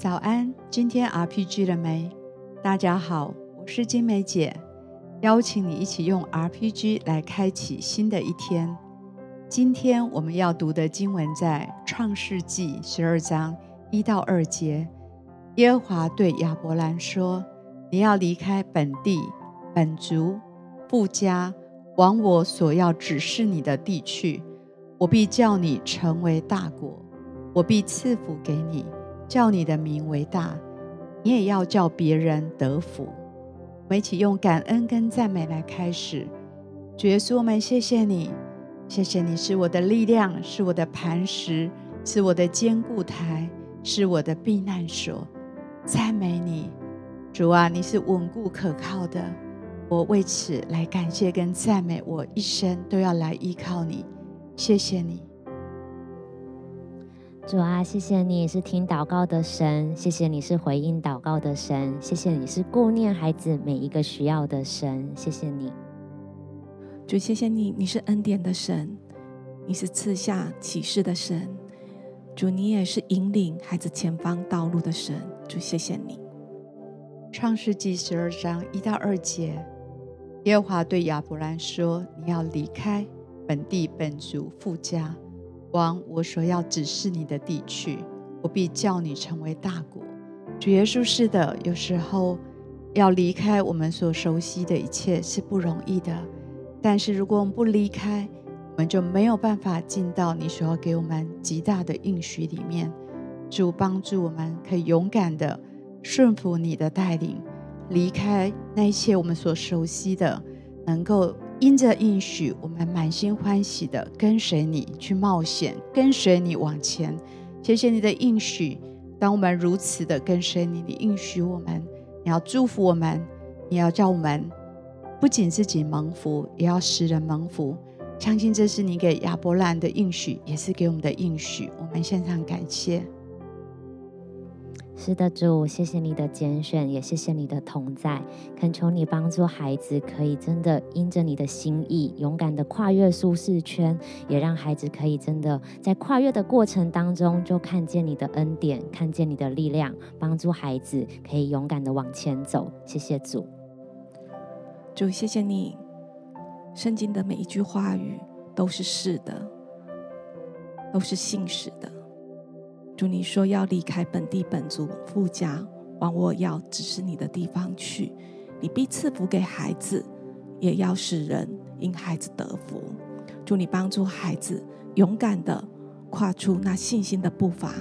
早安，今天 RPG 了没？大家好，我是金梅姐，邀请你一起用 RPG 来开启新的一天。今天我们要读的经文在创世纪十二章一到二节。耶和华对亚伯兰说：“你要离开本地、本族、父家，往我所要指示你的地去。我必叫你成为大国，我必赐福给你，叫你的名为大。你也要叫别人得福。”我们一起用感恩跟赞美来开始。主耶稣，我们谢谢你。谢谢你是我的力量，是我的磐石，是我的坚固台，是我的避难所。赞美你，主啊，你是稳固可靠的。我为此来感谢跟赞美，我一生都要来依靠你。谢谢你，主啊，谢谢你是听祷告的神，谢谢你是回应祷告的神，谢谢你是顾念孩子每一个需要的神，谢谢你。主，谢谢你，你是恩典的神，你是赐下启示的神。主，你也是引领孩子前方道路的神。主，谢谢你。创世纪十二章一到二节，耶和华对亚伯兰说：“你要离开本地、本族、父家，往我所要指示你的地去。我必叫你成为大国。”主耶稣是的，有时候要离开我们所熟悉的一切是不容易的。但是，如果我们不离开，我们就没有办法进到你所要给我们极大的应许里面。主帮助我们，可以勇敢的顺服你的带领，离开那一切我们所熟悉的，能够因着应许，我们满心欢喜的跟随你去冒险，跟随你往前。谢谢你的应许，当我们如此的跟随你，你应许我们，你要祝福我们，你要叫我们。不仅自己蒙福，也要使人蒙福。相信这是你给亚伯兰的应许，也是给我们的应许。我们献上感谢。是的，主，谢谢你的拣选，也谢谢你的同在。恳求你帮助孩子，可以真的因着你的心意，勇敢的跨越舒适圈，也让孩子可以真的在跨越的过程当中，就看见你的恩典，看见你的力量，帮助孩子可以勇敢的往前走。谢谢主。主，谢谢你，圣经的每一句话语都是是的，都是信实的。主，你说要离开本地本族父家，往我要指示你的地方去，你必赐福给孩子，也要使人因孩子得福。主，你帮助孩子勇敢的跨出那信心的步伐。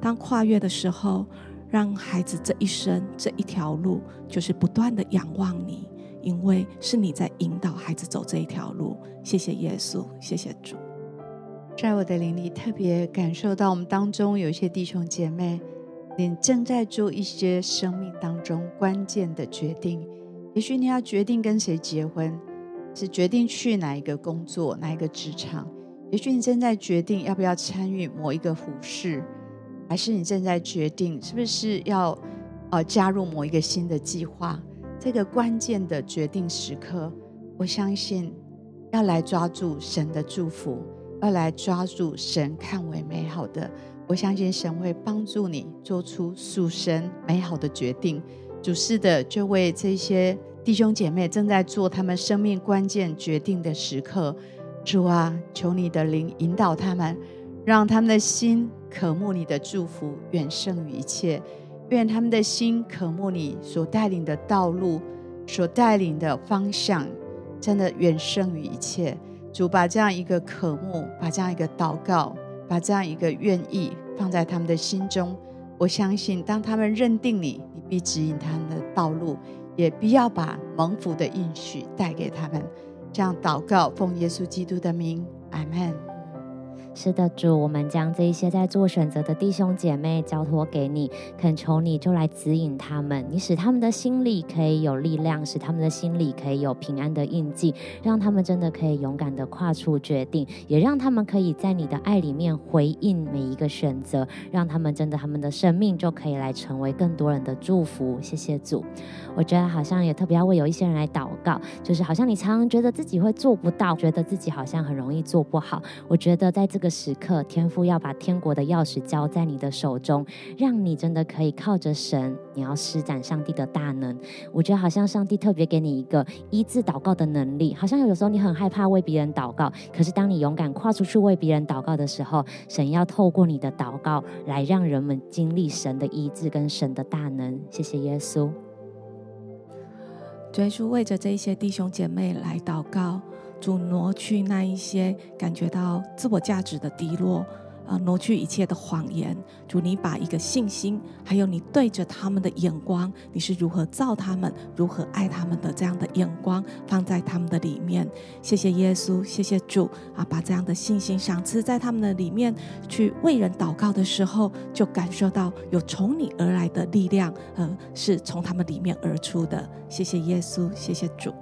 当跨越的时候，让孩子这一生这一条路，就是不断的仰望你。因为是你在引导孩子走这一条路，谢谢耶稣，谢谢主。在我的灵里，特别感受到我们当中有一些弟兄姐妹，你正在做一些生命当中关键的决定。也许你要决定跟谁结婚，是决定去哪一个工作、哪一个职场。也许你正在决定要不要参与某一个服事，还是你正在决定是不是要呃加入某一个新的计划。这个关键的决定时刻，我相信要来抓住神的祝福，要来抓住神看为美好的。我相信神会帮助你做出属神美好的决定。主是的，就为这些弟兄姐妹正在做他们生命关键决定的时刻，主啊，求你的灵引导他们，让他们的心渴慕你的祝福，远胜于一切。愿他们的心渴慕你所带领的道路，所带领的方向，真的远胜于一切。主把这样一个渴慕，把这样一个祷告，把这样一个愿意放在他们的心中。我相信，当他们认定你，你必指引他们的道路，也必要把蒙福的应许带给他们。这样祷告，奉耶稣基督的名，阿门。是的，主，我们将这一些在做选择的弟兄姐妹交托给你，恳求你就来指引他们，你使他们的心里可以有力量，使他们的心里可以有平安的印记，让他们真的可以勇敢的跨出决定，也让他们可以在你的爱里面回应每一个选择，让他们真的他们的生命就可以来成为更多人的祝福。谢谢主，我觉得好像也特别要为有一些人来祷告，就是好像你常常觉得自己会做不到，觉得自己好像很容易做不好，我觉得在这个。个时刻，天父要把天国的钥匙交在你的手中，让你真的可以靠着神，你要施展上帝的大能。我觉得好像上帝特别给你一个医治祷告的能力，好像有时候你很害怕为别人祷告，可是当你勇敢跨出去为别人祷告的时候，神要透过你的祷告来让人们经历神的医治跟神的大能。谢谢耶稣。主耶稣为着这一些弟兄姐妹来祷告，主挪去那一些感觉到自我价值的低落。啊，挪去一切的谎言，主，你把一个信心，还有你对着他们的眼光，你是如何造他们，如何爱他们的这样的眼光放在他们的里面。谢谢耶稣，谢谢主啊，把这样的信心赏赐在他们的里面，去为人祷告的时候，就感受到有从你而来的力量，呃，是从他们里面而出的。谢谢耶稣，谢谢主。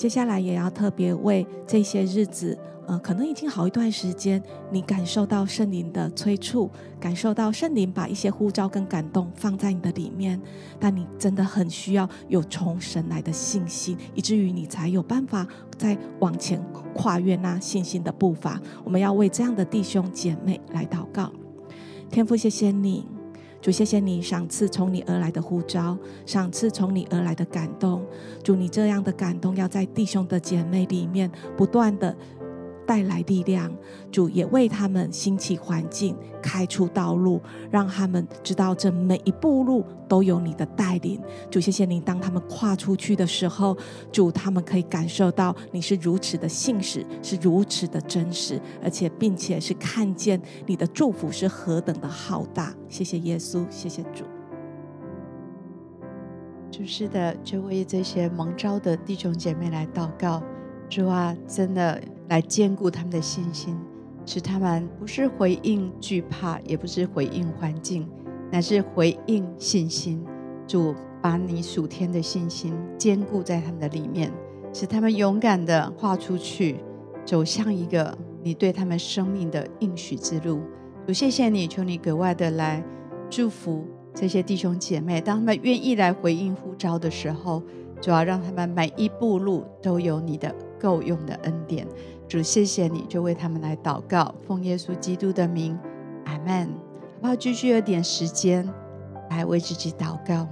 接下来也要特别为这些日子。呃，可能已经好一段时间，你感受到圣灵的催促，感受到圣灵把一些呼召跟感动放在你的里面，但你真的很需要有从神来的信心，以至于你才有办法再往前跨越那信心的步伐。我们要为这样的弟兄姐妹来祷告，天父，谢谢你，主，谢谢你赏赐从你而来的呼召，赏赐从你而来的感动，主，你这样的感动要在弟兄的姐妹里面不断的。带来力量，主也为他们兴起环境，开出道路，让他们知道这每一步路都有你的带领。主，谢谢你，当他们跨出去的时候，主他们可以感受到你是如此的信实，是如此的真实，而且并且是看见你的祝福是何等的浩大。谢谢耶稣，谢谢主。主是的，就为这些蒙召的弟兄姐妹来祷告。主啊，真的。来坚固他们的信心，使他们不是回应惧怕，也不是回应环境，乃是回应信心。主把你属天的信心坚固在他们的里面，使他们勇敢地跨出去，走向一个你对他们生命的应许之路。主，谢谢你，求你格外的来祝福这些弟兄姐妹，当他们愿意来回应呼召的时候，主要让他们每一步路都有你的够用的恩典。主，谢谢你，就为他们来祷告，奉耶稣基督的名，阿门。好不好？继续有点时间来为自己祷告。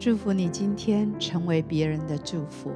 祝福你今天成为别人的祝福。